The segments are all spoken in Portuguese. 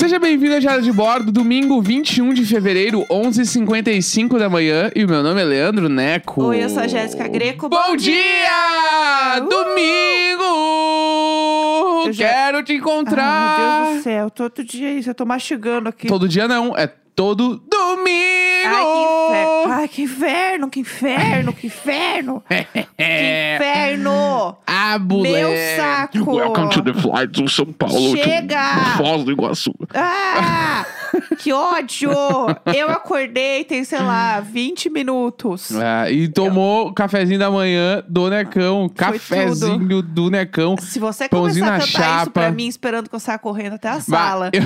Seja bem-vindo à Diário de Bordo, domingo 21 de fevereiro, 11h55 da manhã. E o meu nome é Leandro Neco. Oi, eu sou a Jéssica Greco. Bom, dia! Uh! Domingo! Já- Quero te encontrar! Ai, meu Deus do céu, todo dia isso, eu tô mastigando aqui. Todo dia não, é todo domingo! Ai, que inferno. Ai, que inferno, que inferno, que inferno. que É. inferno. Ah. Meu saco. Welcome to the flight to São Paulo. to Chega! Foz do Iguaçu. Ah, que ódio. Eu acordei, tem, sei lá, 20 minutos. Ah, e tomou o cafezinho da manhã do Necão. Cafezinho do Necão. Se você começar a cantar isso pra chapa. mim, esperando que eu saia correndo até a Bah, sala, eu-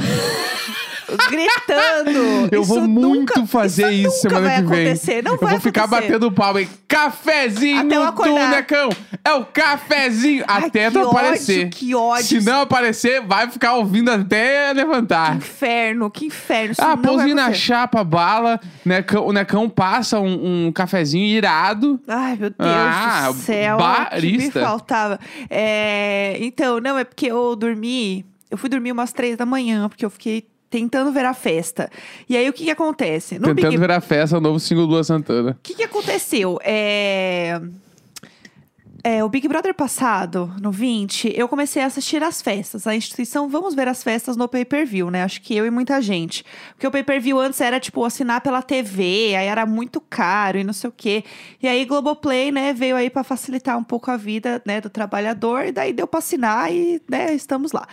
gritando. Eu vou muito nunca, fazer isso, isso semana que vem. acontecer. Não eu vai vou ficar acontecer. batendo palma aí. Cafezinho Até eu do acordar. Necão. É o cafezinho. Ai, até que tu aparecer. que ódio. Se não aparecer, vai ficar ouvindo até levantar. inferno, que inferno. Isso Ah, não pãozinho na chapa, bala. Necão, o Necão passa um, um cafezinho irado. Ai, meu Deus Ah, do céu. O que me barista. faltava. É, Então, não, é porque eu dormi. Eu fui dormir umas três da manhã, porque eu fiquei tentando ver a festa. E aí, o que que acontece? No tentando Big ver a festa, o novo single do Santana. O que, que aconteceu? É... é, o Big Brother passado, no 20, eu comecei a assistir as festas. A instituição Vamos Ver as Festas no pay-per-view, né? Acho que eu e muita gente. Porque o pay-per-view antes era, tipo, assinar pela TV, aí era muito caro e não sei o quê. E aí Globoplay, né, veio aí pra facilitar um pouco a vida, né, do trabalhador. E daí deu pra assinar e, né, estamos lá.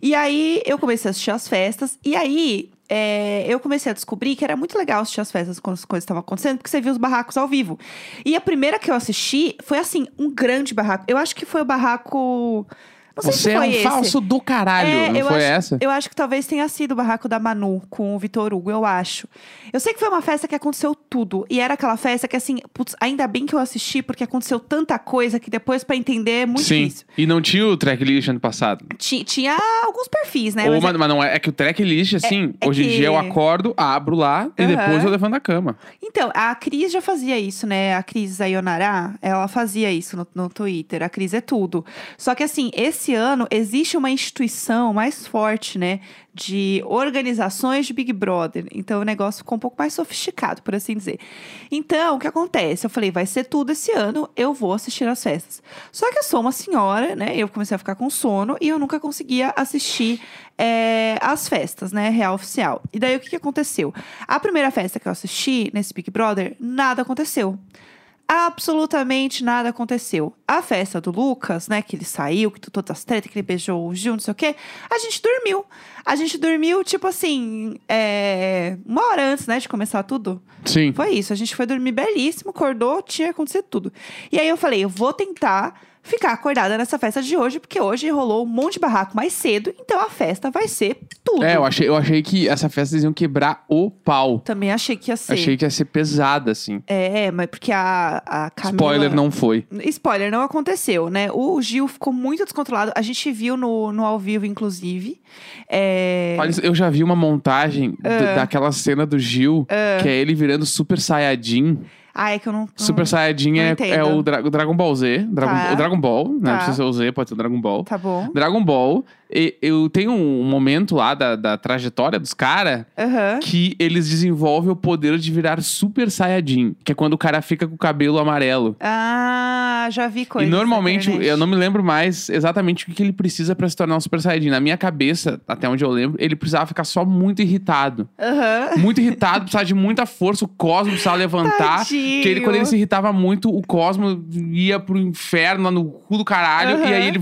E aí eu comecei a assistir as festas. E aí é, eu comecei a descobrir que era muito legal assistir as festas quando as coisas estavam acontecendo, porque você via os barracos ao vivo. E a primeira que eu assisti foi, assim, um grande barraco. Eu acho que foi o barraco. Não sei Você se é um esse. falso do caralho, É, não eu foi acho- essa? Eu acho que talvez tenha sido o barraco da Manu com o Vitor Hugo, eu acho. Eu sei que foi uma festa que aconteceu tudo. E era aquela festa que, assim, putz, ainda bem que eu assisti, porque aconteceu tanta coisa que depois pra entender é muito Sim. difícil. E não tinha o tracklist ano passado. Ti- Tinha alguns perfis, né? Ou, Mas mas, mas não é, é que o tracklist, assim, é hoje em que- dia eu acordo, abro lá e Aham. depois eu levanto da cama. Então, a Cris já fazia isso, né? A Cris Sayonara, ela fazia isso no, no Twitter. A Cris é tudo. Só que, assim, esse ano existe uma instituição mais forte, né? De organizações de Big Brother. Então, o negócio ficou um pouco mais sofisticado, por assim dizer. Então, o que acontece? Eu falei, vai ser tudo esse ano, eu vou assistir as festas. Só que eu sou uma senhora, né? Eu comecei a ficar com sono e eu nunca conseguia assistir é, as festas, né? Real oficial. E daí, o que, que aconteceu? A primeira festa que eu assisti nesse Big Brother, nada aconteceu. Absolutamente nada aconteceu. A festa do Lucas, né, que ele saiu, que todas as tretas, que ele beijou o Gil, não sei o quê, a gente dormiu. A gente dormiu, tipo assim, é, uma hora antes, né, de começar tudo. Sim. Foi isso. A gente foi dormir belíssimo, acordou, tinha acontecido tudo. E aí eu falei, eu vou tentar ficar acordada nessa festa de hoje, porque hoje rolou um monte de barraco mais cedo, então a festa vai ser tudo. É, eu achei, eu achei que essa festa eles iam quebrar o pau. Também achei que ia ser. Achei que ia ser pesada, assim. É, mas porque a, a Camila... Spoiler, não foi. Spoiler, não aconteceu, né? O Gil ficou muito descontrolado. A gente viu no, no ao vivo, inclusive. É... Olha, eu já vi uma montagem d- daquela cena do Gil, que é ele virando Super Saiyajin. Ah, é que eu não... Super Saiyajin não é, é o, Dra- o Dragon Ball Z. Dragon, Tá. O Dragon Ball, né? Tá. Não precisa ser o Z, pode ser o Dragon Ball. Tá bom. Dragon Ball, eu tenho um momento lá da, da trajetória dos caras Aham. que eles desenvolvem o poder de virar Super Saiyajin, que é quando o cara fica com o cabelo amarelo. Ah, já vi coisas e normalmente, eu não me lembro mais exatamente o que ele precisa pra se tornar um Super Saiyajin. Na minha cabeça, até onde eu lembro, ele precisava ficar só muito irritado. Aham. Muito irritado, precisava de muita força, o Cosmo precisava levantar. Tadinho. Que ele, quando ele se irritava muito, o Cosmo ia pro inferno, lá no cu do caralho, Aham. e aí ele.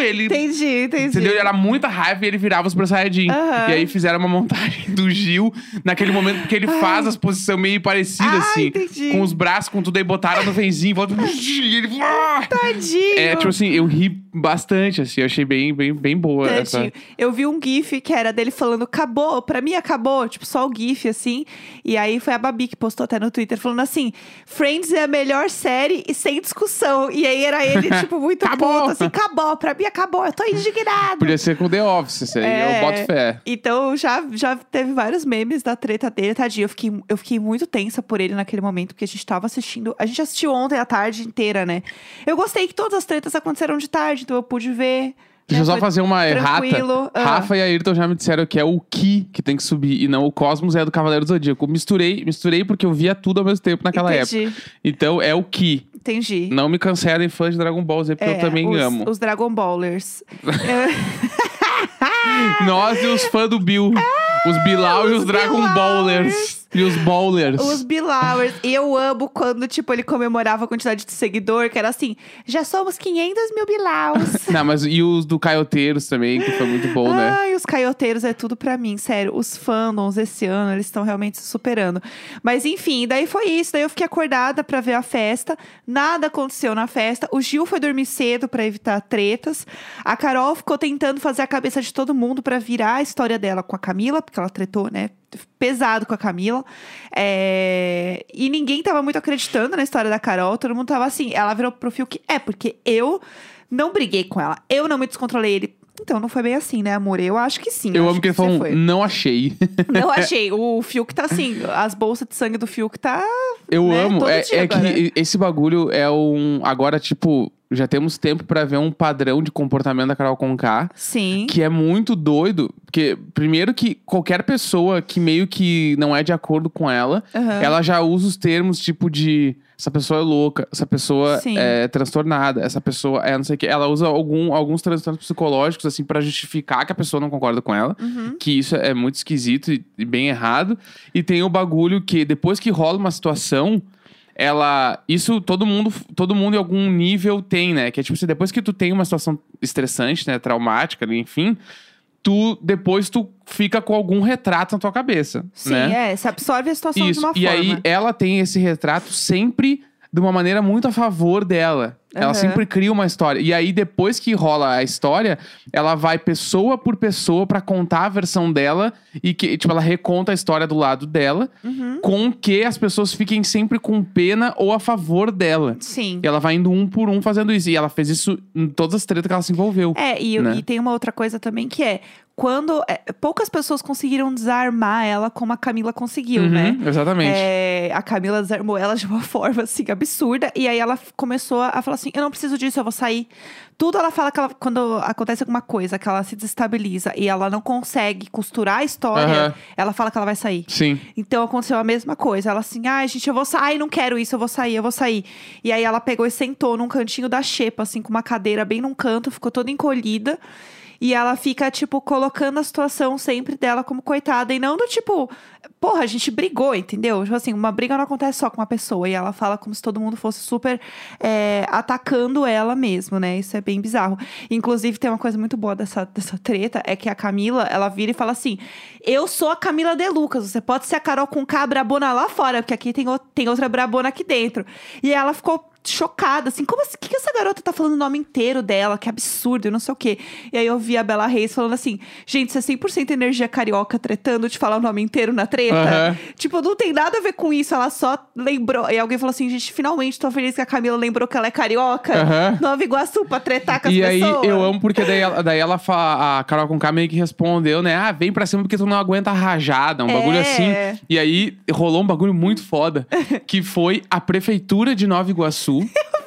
Ele Entendi, entendi. Entendeu? Ele era muita raiva e ele virava o Super Saiyajin. Aham. E aí fizeram uma montagem do Gil naquele momento, porque ele faz as posições meio parecidas, Ah, assim. entendi. Com os braços, com tudo aí, botaram no venzinho, volta. E ele. Tadinho. É, tipo assim, eu ri bastante, assim. Eu achei bem, bem, bem boa essa. Tadinho. Eu vi um gif que era dele falando acabou, pra mim acabou, tipo só o gif assim. E aí foi a Babi que postou até no Twitter falando assim: Friends é a melhor série e sem discussão. E aí era ele tipo muito puto assim, acabou, pra mim acabou, eu tô indignado. Podia ser com The Office, isso aí. É. Eu boto fé. Então já, já teve vários memes da treta dele, tadinho. Eu fiquei, eu fiquei muito tensa por ele naquele momento, porque a gente tava assistindo. A gente assistiu ontem a tarde inteira, né? Eu gostei que todas as tretas aconteceram de tarde, então eu pude ver Deixa eu só fazer uma errata. Ah. Rafa e Ayrton já me disseram que é o Ki que tem que subir e não o Cosmos é do Cavaleiro do Zodíaco. Misturei, misturei porque eu via tudo ao mesmo tempo naquela época. Entendi, Então é o Ki. entendi. Não me cancelem fãs de Dragon Ball Z, porque eu É, também os, amo. Os Dragon Ballers. Nós e os fãs do Bill. Os Bilal e os Os Dragon. Ballers. E os Ballers. Os Bilowers. E eu amo quando, tipo, ele comemorava a quantidade de seguidor, que era assim, já somos 500 mil Bilaus. Não, mas e os do Caioteiros também, que foi muito bom, né? Ai, os caioteiros é tudo pra mim, sério. Os fandoms esse ano, eles estão realmente se superando. Mas enfim, daí foi isso. Daí eu fiquei acordada pra ver a festa. Nada aconteceu na festa. O Gil foi dormir cedo pra evitar tretas. A Carol ficou tentando fazer a cabeça de todo mundo pra virar a história dela com a Camila, porque ela tretou, né? Pesado com a Camila. É, E ninguém tava muito acreditando na história da Carol. Todo mundo tava assim. Ela virou pro Fiuk. É, porque eu não briguei com ela. Eu não me descontrolei. Ele. Então, não foi bem assim, né, amor? Eu acho que sim. Eu acho amo que ele falou, foi. não achei. Não achei. O Fiuk tá assim. As bolsas de sangue do Fiuk tá. Eu Né? amo. É, é que esse bagulho é um. Agora, tipo, já temos tempo pra ver um padrão de comportamento da Carol Conká. Sim. Que é muito doido. Porque, primeiro, que qualquer pessoa que meio que não é de acordo com ela, Aham. ela já usa os termos tipo de. Essa pessoa é louca, essa pessoa Sim. é transtornada, essa pessoa é não sei o que. Ela usa algum, alguns transtornos psicológicos, assim, pra justificar que a pessoa não concorda com ela. Uhum. Que isso é muito esquisito e, e bem errado. E tem o bagulho que depois que rola uma situação, ela. Isso todo mundo, todo mundo em algum nível tem, né? Que é tipo assim, depois que tu tem uma situação estressante, né? Traumática, enfim, tu depois tu fica com algum retrato na tua cabeça. Sim, né? é. Você absorve a situação Isso. de uma e forma. aí ela tem esse retrato sempre de uma maneira muito a favor dela. Ela Aham. sempre cria uma história. E aí, depois que rola a história, ela vai pessoa por pessoa pra contar a versão dela e que, tipo, ela reconta a história do lado dela, Uhum. com que as pessoas fiquem sempre com pena ou a favor dela. Sim. E ela vai indo um por um fazendo isso. E ela fez isso em todas as tretas que ela se envolveu. É, e, né? e tem uma outra coisa também que é quando é, poucas pessoas conseguiram desarmar ela como a Camila conseguiu, Uhum, né? Exatamente. É, a Camila desarmou ela de uma forma assim absurda e aí ela começou a falar assim: eu não preciso disso, eu vou sair. Tudo ela fala que ela- quando acontece alguma coisa, que ela se desestabiliza e ela não consegue costurar a história, Aham. ela fala que ela vai sair. Sim. Então aconteceu a mesma coisa. Ela assim, ai, gente, eu vou sair, ai, não quero isso, eu vou sair, eu vou sair. E aí ela pegou e sentou num cantinho da xepa, assim, com uma cadeira bem num canto, ficou toda encolhida. E ela fica, tipo, colocando a situação sempre dela como coitada. E não do tipo, porra, a gente brigou, entendeu? Tipo assim, uma briga não acontece só com uma pessoa. E ela fala como se todo mundo fosse super é, atacando ela mesmo, né? Isso é bem bizarro. Inclusive, tem uma coisa muito boa dessa, dessa treta: é que a Camila, ela vira e fala assim: Eu sou a Camila De Lucas, você pode ser a Carol com K brabona lá fora, porque aqui tem, o- tem outra brabona aqui dentro. E ela ficou chocada, assim, como assim? O que, que essa garota tá falando o nome inteiro dela? Que absurdo, e não sei o quê. E aí eu vi a Bela Reis falando assim: gente, isso é 100% energia carioca tretando de falar o nome inteiro na treta. Aham. Tipo, não tem nada a ver com isso, ela só lembrou. E alguém falou assim: gente, finalmente tô feliz que a Camila lembrou que ela é carioca. Aham. Nova Iguaçu pra tretar com as E aí, pessoas. eu amo porque daí ela, daí ela fa- a Carol com K meio que respondeu, né? Ah, vem pra cima porque tu não aguenta a rajada, um É. bagulho assim. E aí rolou um bagulho muito foda, que foi a prefeitura de Nova Iguaçu. two.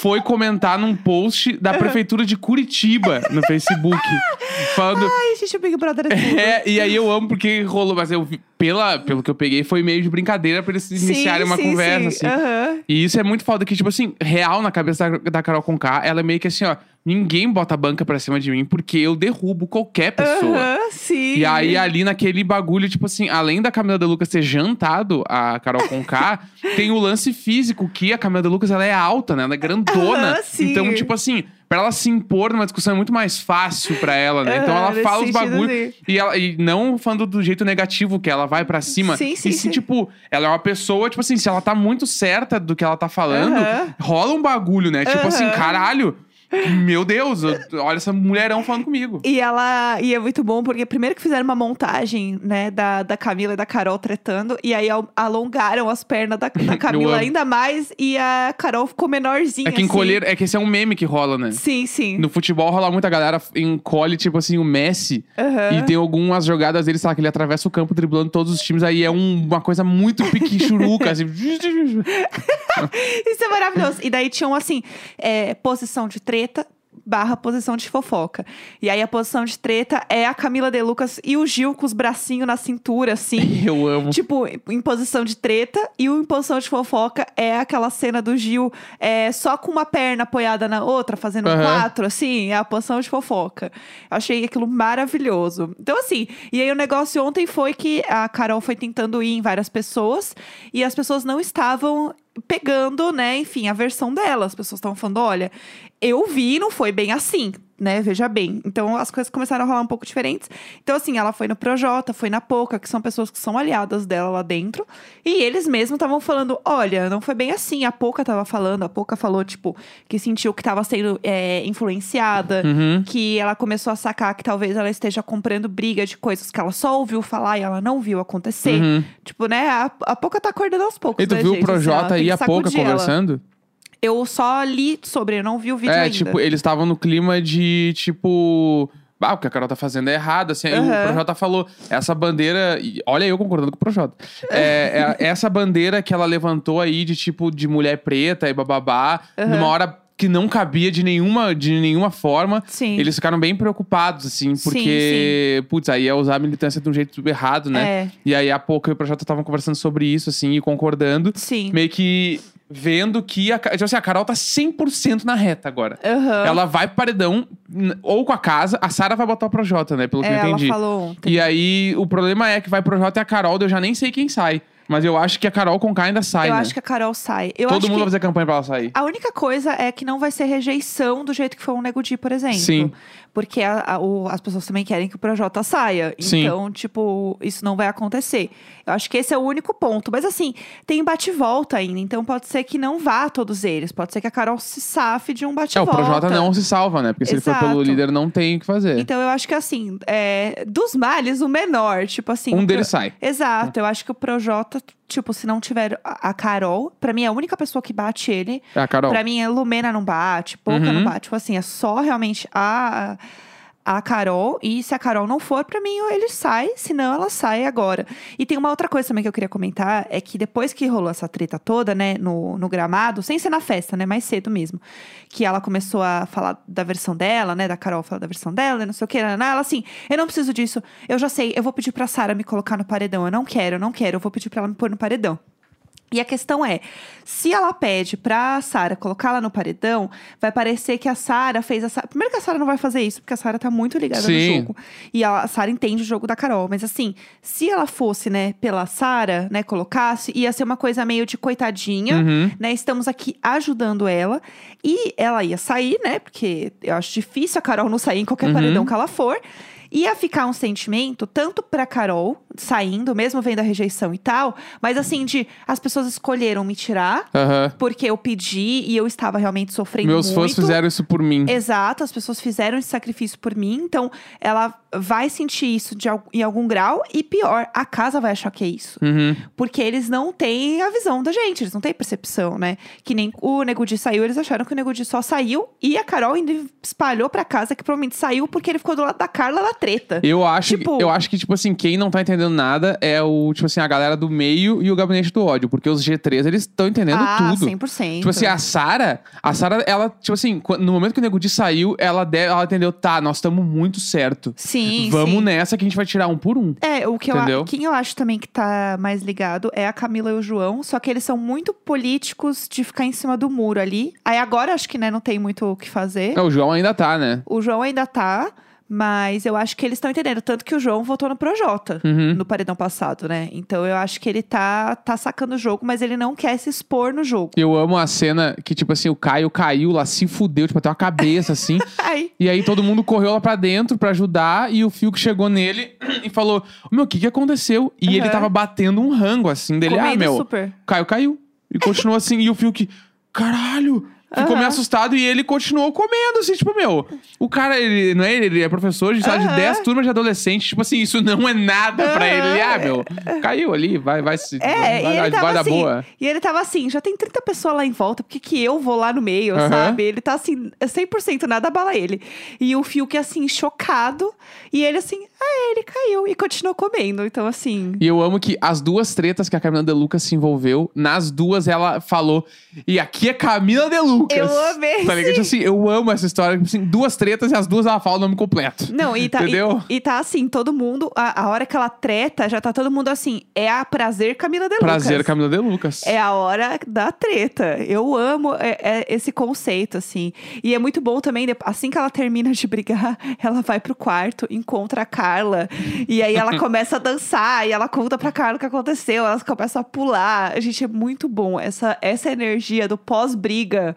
Foi comentar num post da prefeitura de Curitiba no Facebook. falando. Ai, gente, o Big Brother é tudo. É, e aí eu amo porque rolou, mas eu vi, pela, pelo que eu peguei, foi meio de brincadeira pra eles iniciarem uma sim, conversa, sim. assim. Aham. E isso é muito foda, que, tipo assim, real na cabeça da, da Carol Conká, ela é meio que assim, ó, ninguém bota a banca pra cima de mim porque eu derrubo qualquer pessoa. Aham, sim. E aí, ali naquele bagulho, tipo assim, além da Camila de Lucas ter jantado a Carol Conká, tem o lance físico, que a Camila de Lucas, ela é alta, né? Ela é grandona. Então, tipo assim, pra ela se impor numa discussão é muito mais fácil pra ela, né? então ela fala os bagulhos. E, ela, e não falando do jeito negativo, que ela vai pra cima. Sim, sim, e sim, sim. tipo, ela é uma pessoa, tipo assim, se ela tá muito certa do que ela tá falando, rola um bagulho, né? Tipo assim, caralho, meu Deus, eu- olha essa mulherão falando comigo. E ela. E é muito bom, porque primeiro que fizeram uma montagem, né, da, da Camila e da Carol tretando, e aí al- alongaram as pernas da, da Camila ainda mais, e a Carol ficou menorzinha. É que encolher, é que esse é um meme que rola, né? Assim. Sim, sim. No futebol rola muita galera encolhe, tipo assim, o Messi. Aham. E tem algumas jogadas dele, sabe, que ele atravessa o campo driblando todos os times. Aí é um- uma coisa muito pique-churuca, assim. Isso é maravilhoso. E daí tinham, assim, é, posição de treta, barra posição de fofoca. E aí a posição de treta é a Camila De Lucas e o Gil com os bracinhos na cintura, assim. Eu amo. Tipo, em posição de treta, e o em posição de fofoca é aquela cena do Gil é, só com uma perna apoiada na outra, fazendo Aham. quatro, assim, é a posição de fofoca. Eu achei aquilo maravilhoso. Então, assim, e aí o negócio ontem foi que a Carol foi tentando ir em várias pessoas e as pessoas não estavam pegando, né, enfim, a versão dela. As pessoas estavam falando, olha, eu vi, não foi bem assim, né? Veja bem. Então as coisas começaram a rolar um pouco diferentes. Então, assim, ela foi no Projota, foi na Poca, que são pessoas que são aliadas dela lá dentro. E eles mesmos estavam falando: olha, não foi bem assim. A Poca tava falando, a Poca falou, tipo, que sentiu que tava sendo é, influenciada, Uhum. que ela começou a sacar que talvez ela esteja comprando briga de coisas que ela só ouviu falar e ela não viu acontecer. Uhum. Tipo, né? A, a Poca tá acordando aos poucos. E tu né, viu o gente? Assim, ela Projota tem e a Pouca sacudir ela. Eu só li sobre, eu não vi o vídeo É, ainda. tipo, eles estavam no clima de, tipo... Ah, o que a Carol tá fazendo é errado, assim. Aí Aham. o Projota falou, essa bandeira... Olha eu concordando com o Projota. É, é- essa bandeira que ela levantou aí de, tipo, de mulher preta e bababá, Aham. numa hora que não cabia de nenhuma, de nenhuma forma. Sim. Eles ficaram bem preocupados, assim, Sim, porque... Putz, aí é usar a militância de um jeito errado, né? É, E aí a Pouca e o Projota estavam conversando sobre isso, assim, e concordando. sim. Meio que vendo que a, tipo assim, a Carol tá 100% na reta agora. Aham. Ela vai pro paredão, ou com a casa, a Sara vai botar o Projota, né? Pelo que É, eu ela entendi. falou ontem. E aí, o problema é que vai pro Projota e a Carol, eu já nem sei quem sai. Mas eu acho que a Carol Conká ainda sai, eu né? acho que a Carol sai. Eu Todo mundo vai fazer campanha pra ela sair. A única coisa é que não vai ser rejeição do jeito que foi o Nego Di, por exemplo. Sim. Porque a- a- o- as pessoas também querem que o Projota saia. Sim. Então, tipo, isso não vai acontecer. Eu acho que esse é o único ponto. Mas assim, tem bate-volta ainda. Então pode ser que não vá todos eles. Pode ser que a Carol se safe de um É, o bate-volta. Projota não se salva, né? Porque se ele for pelo Exato. líder, não tem o que fazer. Então eu acho que assim, é, dos males, o menor. Tipo assim. um Pro- sai. Exato, eu acho que o Projota, tipo, se não tiver a Carol, pra mim é a única pessoa que bate ele. É a Carol. Pra mim, a Lumena não bate, Pouca Uhum. não bate. Tipo assim, é só realmente a, a Carol. E se a Carol não for, pra mim, ele sai. Senão, ela sai agora. E tem uma outra coisa também que eu queria comentar. É que depois que rolou essa treta toda, né, no, no gramado. Sem ser na festa, né, mais cedo mesmo. Que ela começou a falar da versão dela, né, da Carol falar da versão dela, não sei o que. Ela assim, eu não preciso disso. Eu já sei, eu vou pedir pra Sara me colocar no paredão. Eu não quero, eu não quero. Eu vou pedir pra ela me pôr no paredão. E a questão é, se ela pede pra Sara colocar ela no paredão, vai parecer que a Sara fez essa. Primeiro que a Sara não vai fazer isso, porque a Sara tá muito ligada Sim. no jogo. E a Sara entende o jogo da Carol. Mas assim, se ela fosse, né, pela Sara, né, colocasse, ia ser uma coisa meio de coitadinha, Uhum. né? Estamos aqui ajudando ela. E ela ia sair, né? Porque eu acho difícil a Carol não sair em qualquer Uhum. paredão que ela for. Ia ficar um sentimento, tanto pra Carol, saindo, mesmo vendo a rejeição e tal, mas assim, de as pessoas escolheram me tirar, Aham. porque eu pedi e eu estava realmente sofrendo Meus muito. fãs fizeram isso por mim. Exato, as pessoas fizeram esse sacrifício por mim, então ela vai sentir isso de, em algum grau, e pior, a casa vai achar que é isso. Uhum. Porque eles não têm a visão da gente, eles não têm percepção, né? Que nem o Nego Di saiu, eles acharam que o Nego Di só saiu e a Carol ainda espalhou pra casa que provavelmente saiu porque ele ficou do lado da Carla na treta. Eu acho, Tipo- eu acho que, tipo assim, quem não tá entendendo nada é o, tipo assim, a galera do meio e o gabinete do ódio. Porque os G3, eles estão entendendo ah, tudo. 100%. Tipo assim, a Sara, a Sara, ela, tipo assim, no momento que o Nego Di saiu, ela, de- ela entendeu, tá, nós estamos muito certo. Sim, Vamos sim. nessa que a gente vai tirar um por um. É, o que eu, Entendeu? quem eu acho também que tá mais ligado é a Camila e o João, só que eles são muito políticos de ficar em cima do muro ali. Aí agora acho que né, não tem muito o que fazer. É, o João ainda tá, né? O João ainda tá, mas eu acho que eles estão entendendo. Tanto que o João votou no Projota Uhum. no paredão passado, né? Então eu acho que ele tá, tá sacando o jogo, mas ele não quer se expor no jogo. Eu amo a cena que, tipo assim, o Caio caiu lá, se fudeu, tipo, até uma cabeça, assim. E aí todo mundo correu lá pra dentro pra ajudar e o Fiuk chegou nele e falou: Meu, o que que aconteceu? E ele Aham. tava batendo um rango assim dele. Ah, comendo meu, super. o Caio caiu. E continuou assim. E o Fiuk, caralho! Ficou Aham. meio assustado e ele continuou comendo, assim, tipo, meu. O cara, ele não é ele, ele é professor de sala de Aham. 10 turmas de adolescente. Tipo assim, isso não é nada pra ele. Ele, ah, meu, caiu ali, vai, vai se. É, vai, e vai, ele tava vai dar assim, boa. e ele tava assim, já tem 30 pessoas lá em volta, por que que eu vou lá no meio, Aham. sabe? Ele tá assim, 100% nada abala ele. E o Fiuk assim, chocado, e ele assim, ah, ele caiu, e continuou comendo, então assim... E eu amo que as duas tretas que a Camila De Lucas se envolveu, nas duas ela falou. E aqui é Camila De Lucas. Lucas. Eu amei, Tá ligado? Tipo assim, eu amo essa história. Tipo Assim, duas tretas e as duas ela fala o nome completo. Não, e tá, Entendeu? E, e tá assim, todo mundo, a, a hora que ela treta, já tá todo mundo assim, é a prazer Camila de Prazer, Lucas. Camila de Lucas. É a hora da treta. Eu amo é- é esse conceito, assim. E é muito bom também, assim que ela termina de brigar, ela vai pro quarto, encontra a Carla. E aí ela começa a dançar, e ela conta pra Carla o que aconteceu. Elas começam a pular. Gente, é muito bom. Essa, essa energia do pós-briga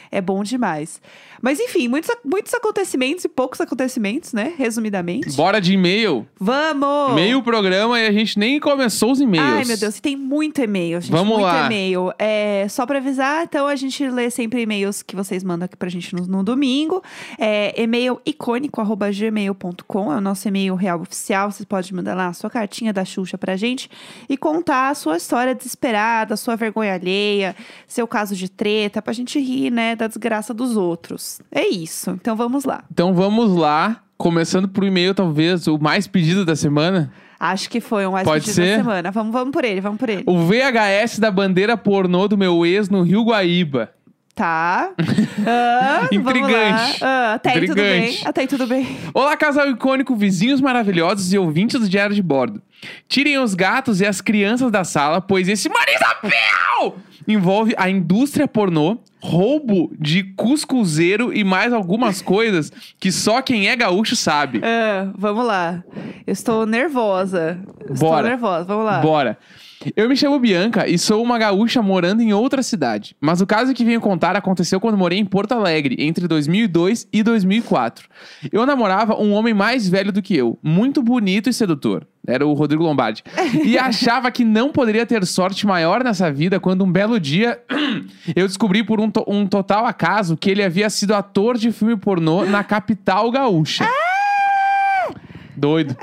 é bom demais. Mas enfim, muitos, muitos acontecimentos e poucos acontecimentos, né? Resumidamente. Bora de e-mail. Vamos! Meio programa e a gente nem começou os e-mails. Ai, meu Deus, e tem muito e-mail, gente. Vamos muito lá. e-mail. É, só pra avisar, então a gente lê sempre e-mails que vocês mandam aqui pra gente no, no domingo. É, e-mail icônico.gmail.com é o nosso e-mail real oficial. Você pode mandar lá a sua cartinha da Xuxa pra gente e contar a sua história desesperada, a sua vergonha alheia, seu caso de treta, pra gente rir, né, da desgraça dos outros. É isso. Então vamos lá. Então vamos lá. Começando por e-mail, talvez o mais pedido da semana. Acho que foi um mais Pode pedido ser? da semana. Vamos, vamos por ele, vamos por ele. O VHS da bandeira pornô do meu ex no Rio Guaíba. Tá. Ah, Intrigante. Ah, até aí tudo bem. Até aí tudo bem. Olá, casal icônico, vizinhos maravilhosos e ouvintes do Diário de Bordo. Tirem os gatos e as crianças da sala, pois esse Marisapel envolve a indústria pornô, roubo de cuscuzeiro e mais algumas coisas que só quem é gaúcho sabe. Ah, vamos lá. Eu estou nervosa. Estou Bora. nervosa. Vamos lá. Bora. Eu me chamo Bianca e sou uma gaúcha morando em outra cidade. Mas o caso que venho contar aconteceu quando morei em Porto Alegre, entre 2002 e 2004. Eu namorava um homem mais velho do que eu, muito bonito e sedutor. Era o Rodrigo Lombardi. E achava que não poderia ter sorte maior nessa vida quando um belo dia eu descobri por um, to- um total acaso que ele havia sido ator de filme pornô na capital gaúcha. Doido.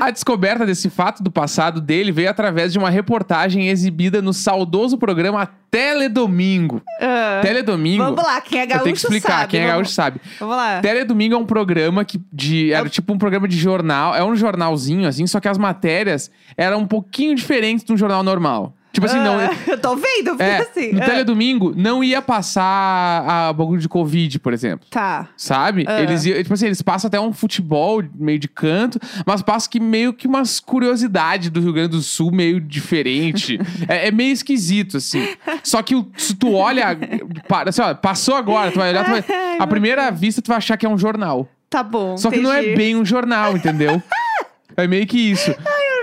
A descoberta desse fato do passado dele veio através de uma reportagem exibida no saudoso programa Teledomingo. Ah, Teledomingo. Vamos lá, quem é gaúcho Eu tenho que explicar, sabe. quem é vamos, gaúcho sabe. Vamos lá. Teledomingo é um programa que de, era Eu- tipo um programa de jornal, é um jornalzinho assim, só que as matérias eram um pouquinho diferentes de um jornal normal. Tipo assim, não, Ah, eu tô vendo, fica é, assim. no Ah, Teledomingo não ia passar a bagulho de Covid, por exemplo. Tá. Sabe? Ah. Eles, iam- tipo assim, eles passam até um futebol meio de canto, mas passam que meio que umas curiosidades do Rio Grande do Sul meio diferente. é, é meio esquisito, assim. Só que se tu olha, assim, ó, passou agora, tu vai olhar, tu vai, Ai, a primeira vista tu vai achar que é um jornal. Tá bom. Só que não é entendi. bem um jornal, entendeu? É meio que isso, Eu já tô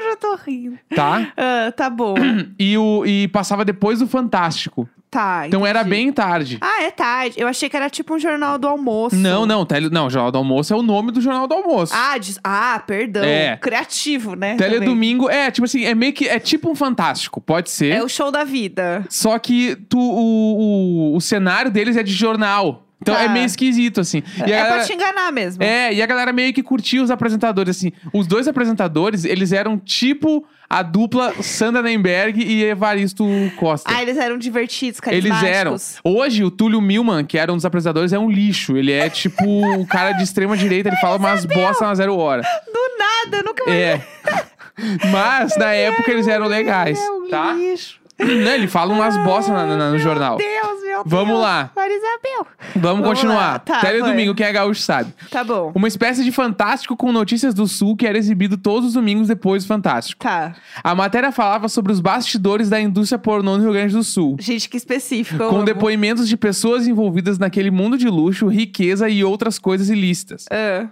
rindo. tá? Ah, tá bom. E, o, e passava depois do Fantástico. Tá. Então era bem tarde. Ah, é tarde. Eu achei que era tipo um jornal do almoço. Não, não, tele, não, Jornal do Almoço é o nome do Jornal do Almoço. Ah, diz- ah perdão. É. Criativo, né? Teledomingo, é, tipo assim, é meio que, é tipo um Fantástico, pode ser. É o show da vida. Só que tu, o, o, o cenário deles é de jornal. Então Tá. é meio esquisito, assim. E é galera- pra te enganar mesmo. É, e a galera meio que curtia os apresentadores, assim. Os dois apresentadores, eles eram tipo a dupla Sandra Nemberg e Evaristo Costa. Ah, eles eram divertidos, Eles carismáticos. eram. Hoje, o Túlio Milman, que era um dos apresentadores, é um lixo. Ele é tipo o cara de extrema direita, ele fala umas bosta na zero hora. Do nada, eu nunca É. Mas, na época, eles eram legais, É um tá? lixo. Né, Ele fala umas bosta na- na- no jornal. Meu Deus, meu Deus. Vamos lá. Marisabel. Vamos, Vamos continuar. Tá, Teledomingo, vai. quem é gaúcho sabe. Tá bom. Uma espécie de Fantástico com notícias do Sul que era exibido todos os domingos depois do Fantástico. Tá. A matéria falava sobre os bastidores da indústria pornô no Rio Grande do Sul. Gente, que específico. eu Com amo. depoimentos de pessoas envolvidas naquele mundo de luxo, riqueza e outras coisas ilícitas. Ah,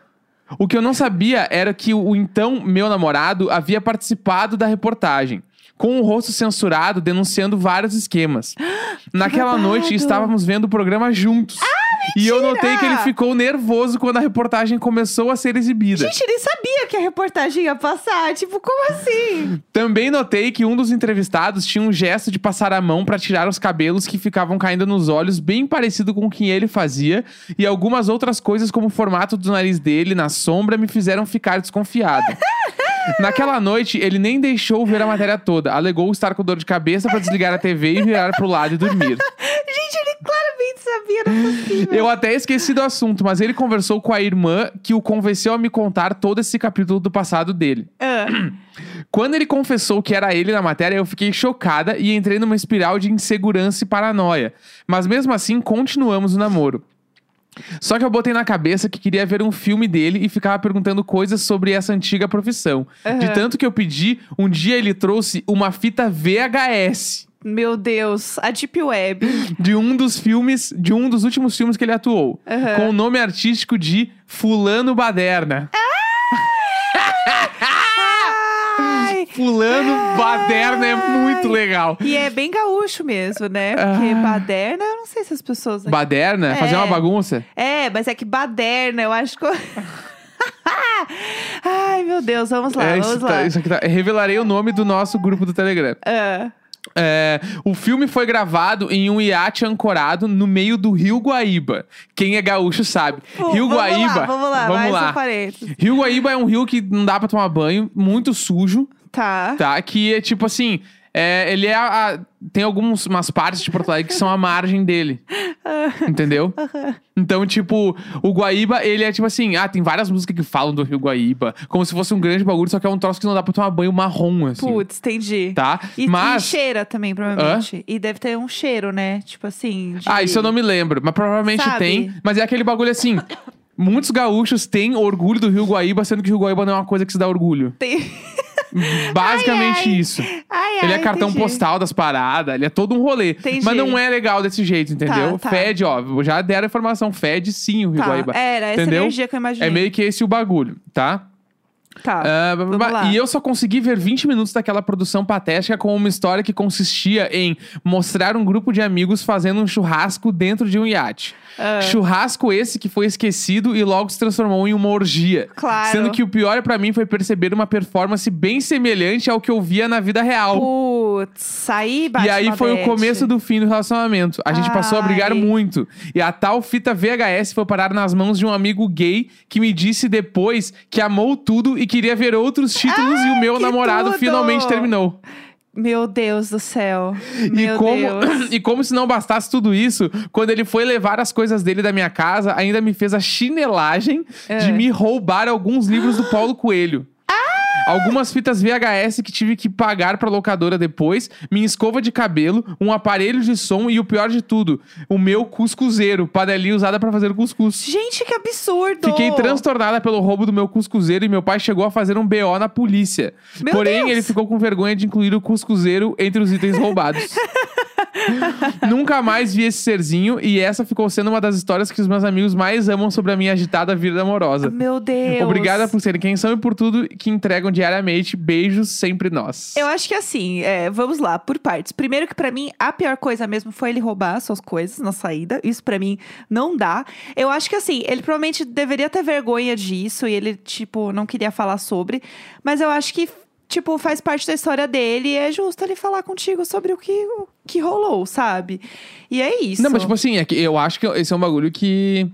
O que eu não sabia era que o então meu namorado havia participado da reportagem, com o rosto censurado, denunciando vários esquemas. Naquela babado. noite estávamos vendo o programa juntos. e eu notei que ele ficou nervoso quando a reportagem começou a ser exibida. Gente, ele sabia que a reportagem ia passar. Tipo, como assim? Também notei que um dos entrevistados tinha um gesto de passar a mão para tirar os cabelos que ficavam caindo nos olhos, bem parecido com o que ele fazia, e algumas outras coisas, como o formato do nariz dele na sombra, me fizeram ficar desconfiado. Naquela noite, ele nem deixou ver a matéria toda. Alegou estar com dor de cabeça para desligar a TV e virar pro lado e dormir. Gente, ele claramente sabia, não é possível. Eu até esqueci do assunto, mas ele conversou com a irmã que o convenceu a me contar todo esse capítulo do passado dele. Ah, Quando ele confessou que era ele na matéria, eu fiquei chocada e entrei numa espiral de insegurança e paranoia. Mas mesmo assim, continuamos o namoro. Só que eu botei na cabeça que queria ver um filme dele e ficava perguntando coisas sobre essa antiga profissão. De Aham. tanto que eu pedi, um dia ele trouxe uma fita VHS Meu Deus, a Deep Web. de um dos filmes, de um dos últimos filmes que ele atuou, Aham. com o nome artístico de Fulano Baderna. Ai! Fulano Baderna é muito legal. E é bem gaúcho mesmo, né? Porque Ah. baderna, eu não sei se as pessoas. Baderna? Fazer É. uma bagunça? É, mas é que baderna, eu acho que. Ai, meu Deus, vamos lá, É, vamos isso, lá. tá, isso aqui tá. Revelarei o nome do nosso grupo do Telegram. Ah, É, o filme foi gravado em um iate ancorado no meio do Rio Guaíba. Quem é gaúcho sabe. pô, rio vamos Guaíba. Lá, vamos lá, vamos lá. Rio Guaíba é um rio que não dá pra tomar banho, muito sujo, Tá. tá? Que é tipo assim. é, ele é a, a- tem algumas umas partes de Porto Alegre que são a margem dele. Entendeu? Então, tipo, o Guaíba, ele é tipo assim, ah, tem várias músicas que falam do Rio Guaíba, como se fosse um grande bagulho, só que é um troço que não dá pra tomar banho marrom, assim. Putz, entendi. Tá? E, Mas. e cheira também, provavelmente. E deve ter um cheiro, né? Tipo assim. de- Ah, isso eu não me lembro, mas provavelmente Sabe? tem. Mas é aquele bagulho assim. Muitos gaúchos têm orgulho do Rio Guaíba, sendo que o Rio Guaíba não é uma coisa que se dá orgulho. Tem... Basicamente Ai, ai. isso. Ai, Ele é cartão entendi. postal das paradas, ele é todo um rolê. Entendi. Mas não é legal desse jeito, entendeu? Tá, tá. Fede, ó, já deram a informação, fede sim o Rio Tá, era essa entendeu? energia que eu imaginei. É meio que esse o bagulho, tá? Tá, Ah, e eu só consegui ver 20 minutos daquela produção patética com uma história que consistia em mostrar um grupo de amigos fazendo um churrasco dentro de um iate. Ah. Churrasco esse que foi esquecido e logo se transformou em uma orgia. Claro. Sendo que o pior pra mim foi perceber uma performance bem semelhante ao que eu via na vida real. Putz, aí E aí foi o começo do fim do relacionamento. A gente passou a brigar Ai. muito. E a tal fita VHS foi parar nas mãos de um amigo gay que me disse depois que amou tudo e queria ver outros títulos e o meu namorado tudo! finalmente terminou. Meu Deus do céu. Meu e, como, Deus. e como se não bastasse tudo isso, quando ele foi levar as coisas dele da minha casa, ainda me fez a chinelagem É. de me roubar alguns livros do Paulo Coelho. Algumas fitas VHS que tive que pagar pra locadora depois, minha escova de cabelo, um aparelho de som e o pior de tudo, o meu cuscuzeiro, panelinha usada pra fazer cuscuz. Gente, que absurdo. Fiquei transtornada pelo roubo do meu cuscuzeiro e meu pai chegou a fazer um BO na polícia. Meu Porém, Deus! ele ficou com vergonha de incluir o cuscuzeiro entre os itens roubados. Nunca mais vi esse serzinho e essa ficou sendo uma das histórias que os meus amigos mais amam sobre a minha agitada vida amorosa. Meu Deus. Obrigada por serem quem são e por tudo que entregam diariamente. Beijos, sempre nós. Eu acho que assim, é, vamos lá, por partes. Primeiro que pra mim, a pior coisa mesmo foi ele roubar suas coisas na saída. Isso pra mim não dá. Eu acho que assim, ele provavelmente deveria ter vergonha disso e ele, tipo, não queria falar sobre. Mas eu acho que, tipo, faz parte da história dele e é justo ele falar contigo sobre o que, o que rolou, sabe? E é isso. Não, mas tipo assim, é que eu acho que esse é um bagulho que,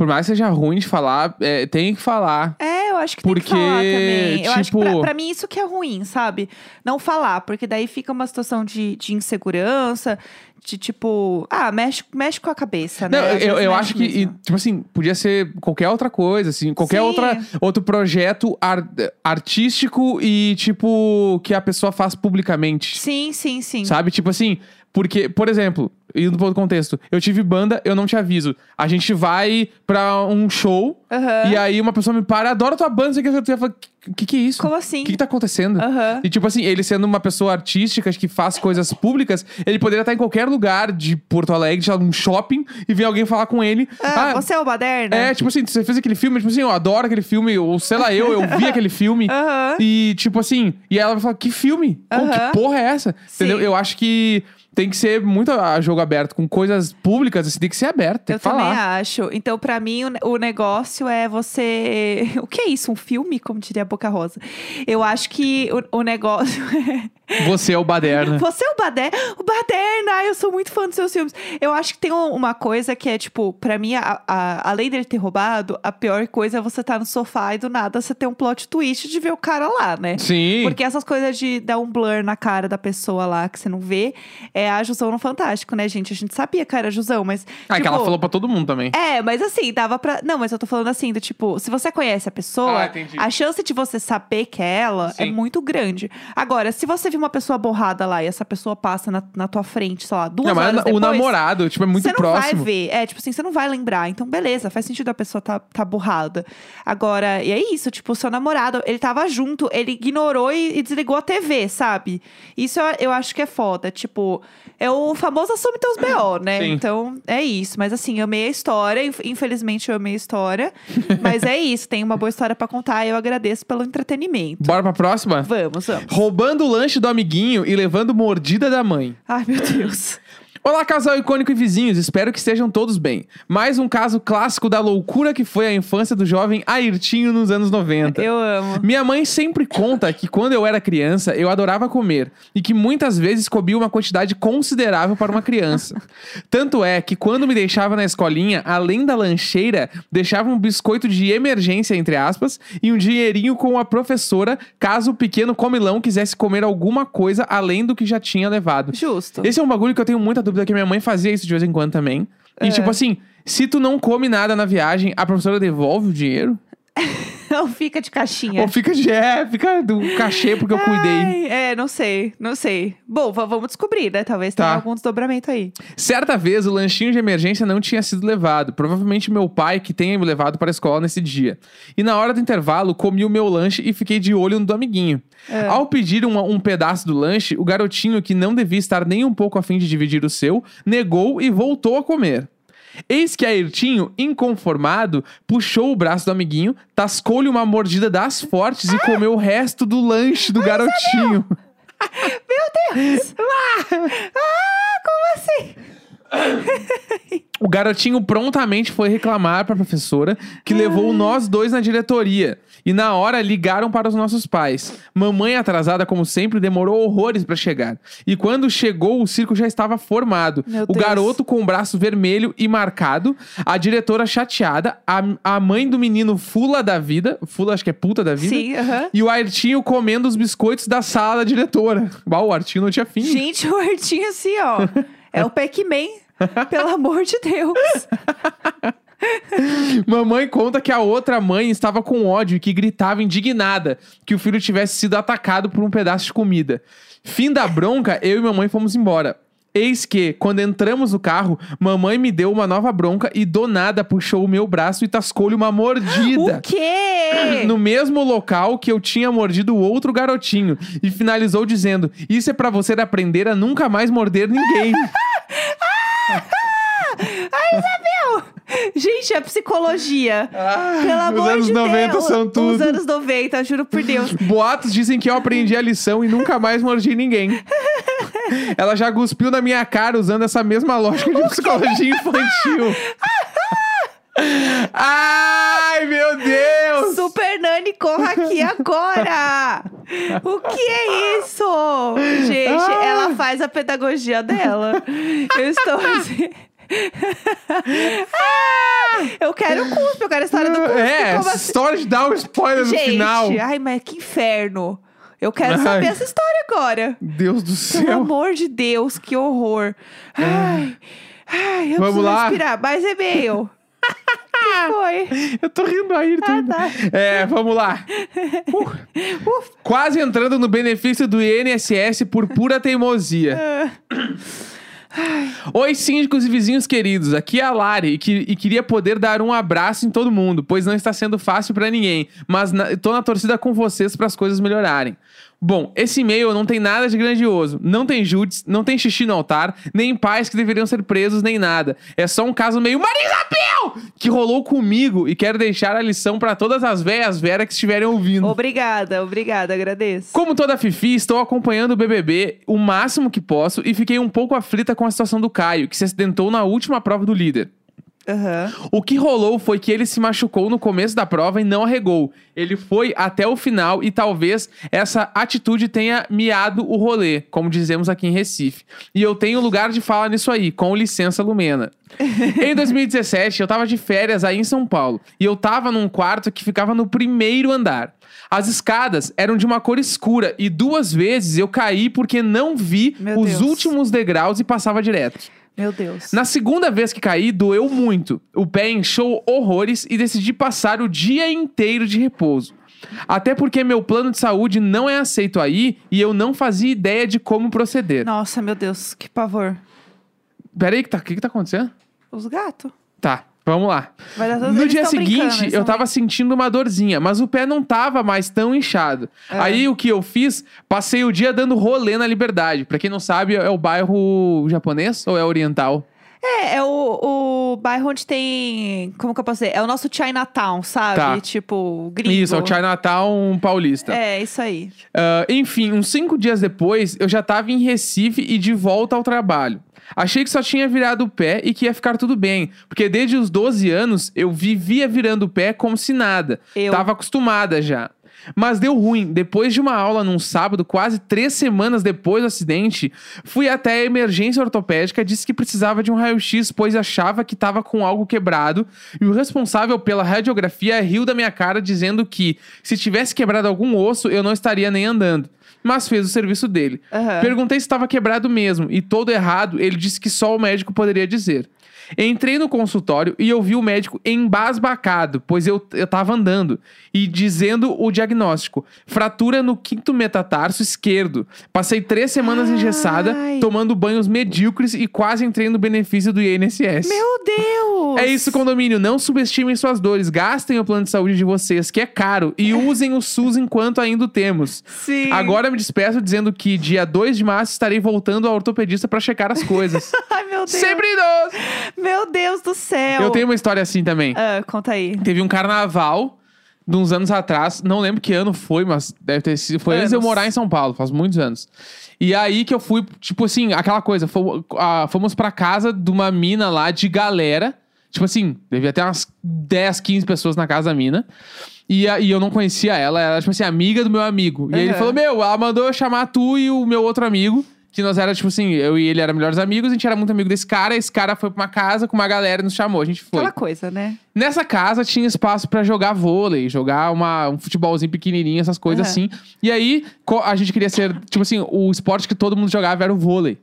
por mais que seja ruim de falar, é, tem que falar. É, eu acho que tem Porque, que falar também. Eu acho que pra, tipo- pra mim isso que é ruim, sabe? Não falar, porque daí fica uma situação de, de insegurança, de tipo, ah, mexe, mexe com a cabeça, Não, né? Às eu, eu acho que, e, tipo assim, podia ser qualquer outra coisa, assim, qualquer Sim. outra, outro projeto ar- artístico e, tipo, que a pessoa faz publicamente. Sim, sim, sim. Sabe? Tipo assim, porque, por exemplo, indo pro outro contexto, eu tive banda, eu não te aviso. A gente vai pra um show Aham. e aí uma pessoa me para, adoro tua banda, você quer fala, o que, que é isso? Como O assim? que, que tá acontecendo? Aham. E tipo assim, ele sendo uma pessoa artística que faz coisas públicas, ele poderia estar em qualquer lugar de Porto Alegre, sei num shopping, e vir alguém falar com ele. Ah, você é o Baderna? É, tipo assim, você fez aquele filme, tipo assim, eu adoro aquele filme, ou sei lá, eu, eu vi aquele filme. Aham. E, tipo assim, e ela vai falar, que filme? Aham. que porra é essa? Entendeu? Sim. Eu acho que tem que ser muito a jogo aberto, com coisas públicas, assim, tem que ser aberto, tem Eu que falar. também acho. Então, pra mim, o, o negócio é você. O que é isso? Um filme? Como diria a Boca Rosa. Eu acho que o, o negócio é. Você é o baderna. Você é o Baderna? O Baderna! Ai, eu sou muito fã dos seus filmes. Eu acho que tem um- uma coisa que é, tipo, pra mim, a- a- além dele ter roubado, a pior coisa é você estar no sofá e do nada você ter um plot twist de ver o cara lá, né? Sim. Porque essas coisas de dar um blur na cara da pessoa lá que você não vê, é a Jusão no Fantástico, né, gente? A gente sabia que era a Jusão, mas. Ah, que tipo, ela falou pra todo mundo também. É, mas assim, dava pra. Não, mas eu tô falando assim, do tipo, se você conhece a pessoa, Ah, a chance de você saber que é ela é Sim. muito grande. Agora, se você viu uma pessoa borrada lá e essa pessoa passa na, na tua frente, sei lá, duas Não, mas horas o depois, namorado, tipo, é muito você não próximo. vai ver. É, tipo assim, você não vai lembrar. Então, beleza, faz sentido a pessoa tá, tá borrada. Agora, e é isso, tipo, o seu namorado, ele tava junto, ele ignorou e, e desligou a TV, sabe? Isso eu, eu acho que é foda. Tipo, é o famoso assume teus BO, né? Sim. Então, é isso. Mas assim, eu amei a história. inf- Infelizmente, eu amei a história. mas é isso, tem uma boa história pra contar. E eu agradeço pelo entretenimento. Bora pra próxima? Vamos, vamos. Roubando o lanche do amiguinho e levando mordida da mãe. Ai, meu Deus. Olá, casal icônico e vizinhos, espero que estejam todos bem. Mais um caso clássico da loucura que foi a infância do jovem Ayrtinho nos anos 90. Eu amo. Minha mãe sempre conta que quando eu era criança, eu adorava comer e que muitas vezes comia uma quantidade considerável para uma criança. Tanto é que quando me deixava na escolinha, além da lancheira, deixava um biscoito de emergência, entre aspas, e um dinheirinho com a professora, caso o pequeno comilão quisesse comer alguma coisa além do que já tinha levado. Justo. Esse é um bagulho que eu tenho muita dúvida, que minha mãe fazia isso de vez em quando também. E É. tipo assim, se tu não come nada na viagem, a professora devolve o dinheiro? Não fica de caixinha. Ou fica de é, fica do cachê porque eu cuidei. Ai, é, não sei, não sei. Bom, vamos descobrir, né? Talvez Tá. tenha algum desdobramento aí. Certa vez, o lanchinho de emergência não tinha sido levado. Provavelmente meu pai que tenha me levado para a escola nesse dia. E na hora do intervalo, comi o meu lanche e fiquei de olho no do amiguinho. É. Ao pedir um, um pedaço do lanche, o garotinho, que não devia estar nem um pouco afim de dividir o seu, negou e voltou a comer. Eis que Ayrtinho, inconformado, puxou o braço do amiguinho, tascou-lhe uma mordida das fortes e comeu o resto do lanche do garotinho. Ah, como assim? O garotinho prontamente foi reclamar para a professora, que levou nós dois na diretoria. E na hora ligaram para os nossos pais. Mamãe atrasada, como sempre, demorou horrores para chegar. E quando chegou, o circo já estava formado. Meu o Deus. garoto com o braço vermelho e marcado, a diretora chateada, a, a mãe do menino fula da vida, fula acho que é puta da vida. Sim, aham. E o Artinho comendo os biscoitos da sala da diretora. Bah, o Artinho não tinha fim. Gente, o Artinho assim, ó. É o Pac-Man. Pelo amor de Deus. Mamãe conta que a outra mãe estava com ódio e que gritava indignada que o filho tivesse sido atacado por um pedaço de comida. Fim da bronca, eu e mamãe fomos embora. Eis que, quando entramos no carro, mamãe me deu uma nova bronca e do nada puxou o meu braço e tascou-lhe uma mordida. O quê? No mesmo local que eu tinha mordido o outro garotinho. E finalizou dizendo: Isso é pra você aprender a nunca mais morder ninguém. Ai, Isabel! Gente, é psicologia. Pelo os amor anos de 90 Deus. são Os tudo. anos 90, juro por Deus. Boatos dizem que eu aprendi a lição e nunca mais mordi ninguém. Ela já cuspiu na minha cara usando essa mesma lógica de psicologia infantil. Ai, meu Deus! Super Nani, corra aqui agora! O que é isso? Gente, Ah. ela faz a pedagogia dela. Eu estou assim. Ah, eu quero o cuspe, eu quero a história do cuspe. É, assim? história de dar um spoiler no Gente, final. ai, mas que inferno. Eu quero Ai. saber essa história agora. Deus do Pelo céu. amor de Deus, que horror. Ai, ai eu Vamos lá? respirar. Mais e-mail. que foi? Eu tô rindo aí, tô Ah, rindo. tá. É, vamos lá. Uh, quase entrando no benefício do INSS por pura teimosia. Oi, síndicos e vizinhos queridos. Aqui é a Lari e, que- e queria poder dar um abraço em todo mundo, pois não está sendo fácil pra ninguém. Mas na, tô na torcida com vocês para as coisas melhorarem. Bom, esse e-mail não tem nada de grandioso. Não tem jutes, não tem xixi no altar, nem pais que deveriam ser presos, nem nada. É só um caso meio Marisabel que rolou comigo e quero deixar a lição pra todas as velhas Vera que estiverem ouvindo. Obrigada, obrigada, agradeço. Como toda Fifi, estou acompanhando o BBB o máximo que posso e fiquei um pouco aflita com a situação do Caio, que se acidentou na última prova do líder. Aham. O que rolou foi que ele se machucou no começo da prova e não arregou. Ele foi até o final e talvez essa atitude tenha miado o rolê, como dizemos aqui em Recife. E eu tenho lugar de fala nisso aí, com licença, Lumena. em 2017, eu tava de férias aí em São Paulo e eu tava num quarto que ficava no primeiro andar. As escadas eram de uma cor escura e duas vezes eu caí porque não vi Meu os Deus. últimos degraus e passava direto. Meu Deus. Na segunda vez que caí, doeu muito. O pé inchou horrores e decidi passar o dia inteiro de repouso. Até porque meu plano de saúde não é aceito aí e eu não fazia ideia de como proceder. Nossa, meu Deus, que pavor. Peraí, o que, tá, que, que tá acontecendo? Os gatos. Tá, vamos lá. No dia seguinte, eu tava sentindo uma dorzinha, mas o pé não tava mais tão inchado. É. Aí o que eu fiz? Passei o dia dando rolê na Liberdade. Pra quem não sabe, é o bairro japonês ou é oriental? É, é o, o bairro onde tem. Como que eu posso dizer? É o nosso Chinatown, sabe? Tá. Tipo, gringo. Isso, é o Chinatown paulista. É, isso aí. Ah, enfim, uns cinco dias depois, eu já tava em Recife e de volta ao trabalho. Achei que só tinha virado o pé e que ia ficar tudo bem. Porque desde os 12 anos eu vivia virando o pé como se nada. Eu. Tava acostumada já. Mas deu ruim. Depois de uma aula num sábado, quase três semanas depois do acidente, fui até a emergência ortopédica, disse que precisava de um raio-x, pois achava que estava com algo quebrado. E o responsável pela radiografia riu da minha cara, dizendo que se tivesse quebrado algum osso, eu não estaria nem andando. Mas fez o serviço dele. Aham. Perguntei se estava quebrado mesmo, e todo errado, ele disse que só o médico poderia dizer. Entrei no consultório e eu vi o médico embasbacado, pois eu, eu tava andando, e dizendo o diagnóstico: fratura no quinto metatarso esquerdo. Passei três semanas Ai. engessada, tomando banhos medíocres e quase entrei no benefício do INSS. Meu Deus! É isso, condomínio. Não subestimem suas dores. Gastem o plano de saúde de vocês, que é caro. E usem o SUS enquanto ainda o temos. Sim. Agora me despeço dizendo que dia 2 de março estarei voltando ao ortopedista pra checar as coisas. Ai, meu Deus. Sempre idoso! Meu Deus do céu. Eu tenho uma história assim também. Ah, conta aí. Teve um carnaval de uns anos atrás, não lembro que ano foi, mas deve ter sido. Foi antes de eu Anos. morar em São Paulo, faz muitos anos. E aí que eu fui, tipo assim, aquela coisa, fomos, ah, fomos pra casa de uma mina lá de galera. Tipo assim, devia ter umas 10, 15 pessoas na casa da mina. E, a- e eu não conhecia ela, ela era, tipo assim, amiga do meu amigo. E aí ele falou: Meu, ela mandou eu chamar tu e o meu outro amigo. Que nós era, tipo assim, eu e ele eram melhores amigos, a gente era muito amigo desse cara. Esse cara foi pra uma casa com uma galera e nos chamou. A gente foi. Aquela coisa, né? Nessa casa tinha espaço pra jogar vôlei, jogar uma, um futebolzinho pequenininho, essas coisas Aham. assim. E aí a gente queria ser, tipo assim, o esporte que todo mundo jogava era o vôlei.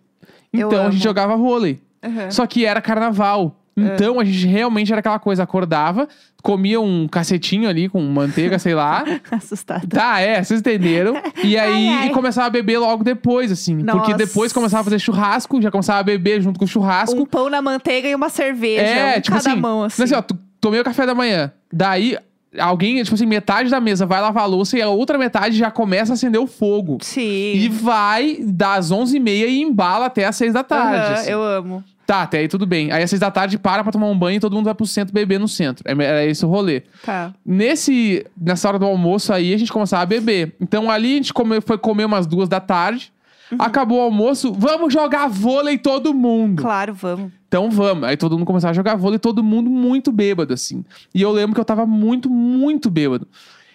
Então a gente jogava vôlei. Aham. Só que era carnaval. Então a gente realmente era aquela coisa, acordava, comia um cacetinho ali com manteiga, sei lá. Assustada. Tá, é, vocês entenderam. E aí Ai, ai. e começava a beber logo depois, assim. Porque Nossa. depois começava a fazer churrasco, já começava a beber junto com o churrasco. Um pão na manteiga e uma cerveja. É, um tipo cada assim, mão, assim. assim, ó, tu tomei o café da manhã. Daí, alguém, tipo assim, metade da mesa vai lavar a louça e a outra metade já começa a acender o fogo. Sim. E vai das 11h30 e embala até as 6 da tarde. Aham, assim. Eu amo. Tá, até aí tudo bem. Aí às 6 da tarde para pra tomar um banho e todo mundo vai pro centro beber no centro. É- Era esse o rolê. Tá. Nesse, nessa hora do almoço aí, a gente começava a beber. Então ali a gente come- foi comer umas duas da tarde. Uhum. Acabou o almoço, vamos jogar vôlei todo mundo. Claro, vamos. Então vamos. Aí todo mundo começava a jogar vôlei, todo mundo muito bêbado, assim. E eu lembro que eu tava muito, muito bêbado.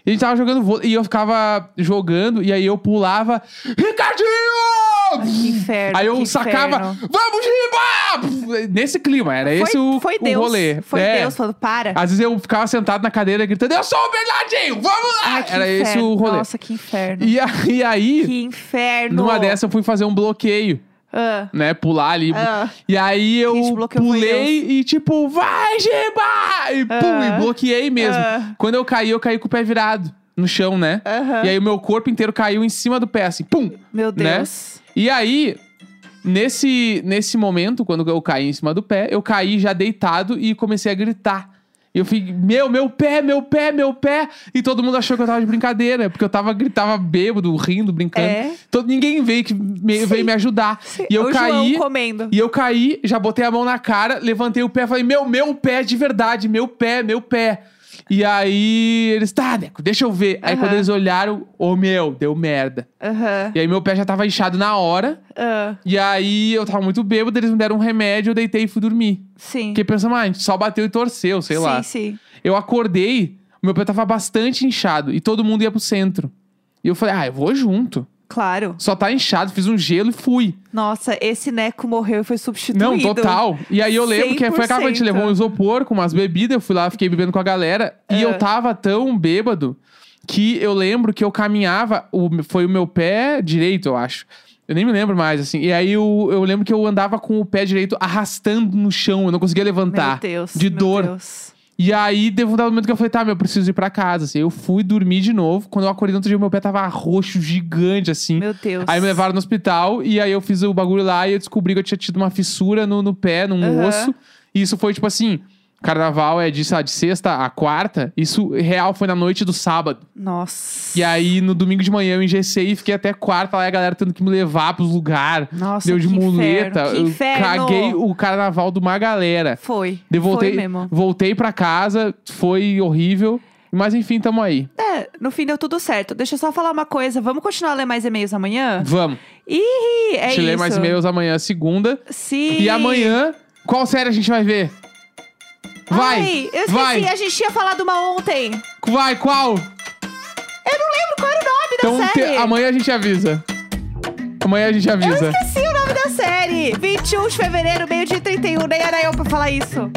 E a gente tava jogando vôlei, e eu ficava jogando, e aí eu pulava, Ricardinho! Que inferno. Aí eu que sacava, inferno. vamos riba! Nesse clima, era esse o, foi o Deus. rolê. Foi É. Deus falando, para. Às vezes eu ficava sentado na cadeira gritando, eu sou o Bernardinho, vamos lá! Ai, que era esse inferno. o rolê. Nossa, que inferno. E, a- e aí, Que inferno. numa dessa eu fui fazer um bloqueio Ah, né, pular ali. Ah. E aí eu Quem te bloqueou foi pulei e tipo, vai, Giba! E pum, Ah. e bloqueei mesmo. Ah. Quando eu caí, eu caí com o pé virado no chão, né? Aham. E aí o meu corpo inteiro caiu em cima do pé, assim, pum! Meu né? Deus. E aí, nesse, nesse momento, quando eu caí em cima do pé, eu caí já deitado e comecei a gritar. E eu fiquei, meu, meu pé, meu pé, meu pé. E todo mundo achou que eu tava de brincadeira, porque eu tava, gritava bêbado, rindo, brincando. É. Todo, ninguém veio, que me, Sim. veio me ajudar. E eu o caí. João comendo. E eu caí, já botei a mão na cara, levantei o pé, falei, meu, meu pé de verdade, meu pé, meu pé. E aí eles, tá, Deco, deixa eu ver. Aí Aham. quando eles olharam, ô meu, deu merda. Aham. E aí meu pé já tava inchado na hora. Ah, E aí eu tava muito bêbado, eles me deram um remédio, eu deitei e fui dormir. sim. Fiquei pensando, ah, a gente só bateu e torceu, sei sim, lá. sim. Eu acordei, meu pé tava bastante inchado e todo mundo ia pro centro. E eu falei, ah, eu vou junto. Claro. Só tá inchado, fiz um gelo e fui. Nossa, esse Neco morreu e foi substituído. Não, total. E aí eu lembro que foi aquela coisa, a gente 100%. levou um isopor com umas bebidas, eu fui lá, fiquei bebendo com a galera. E É. eu tava tão bêbado que eu lembro que eu caminhava, o, foi o meu pé direito, eu acho. Eu nem me lembro mais, assim. E aí eu, eu lembro que eu andava com o pé direito arrastando no chão, eu não conseguia levantar. Meu Deus. de meu dor. Deus. E aí, teve um dado momento que eu falei, tá, meu, eu preciso ir pra casa. Assim, eu fui dormir de novo. Quando eu acordei no outro dia, meu pé tava roxo, gigante, assim. Meu Deus. Aí me levaram no hospital e aí eu fiz o bagulho lá e eu descobri que eu tinha tido uma fissura no, no pé, num Aham. osso. E isso foi tipo assim: carnaval é de, de sexta a quarta. Isso real foi na noite do sábado. Nossa. E aí no domingo de manhã eu engessei e fiquei até quarta lá a galera tendo que me levar pros lugares. Nossa, Deu de que muleta. inferno, que inferno. caguei o carnaval de uma galera. Foi. Daí voltei, Foi mesmo. voltei pra casa, foi horrível. Mas enfim, tamo aí. É, no fim deu tudo certo. Deixa eu só falar uma coisa. Vamos continuar a ler mais e-mails amanhã? Vamos. Ih, é a gente isso. lê mais e-mails amanhã, segunda. Sim. E amanhã, qual série a gente vai ver? Vai! Ai, eu esqueci, vai! a gente tinha falado uma ontem. Vai, qual? Eu não lembro qual era o nome Então da te- série. amanhã a gente avisa. Amanhã a gente avisa. Esqueci o nome da série. 21 de fevereiro, meio-dia e 31. Nem era eu pra falar isso.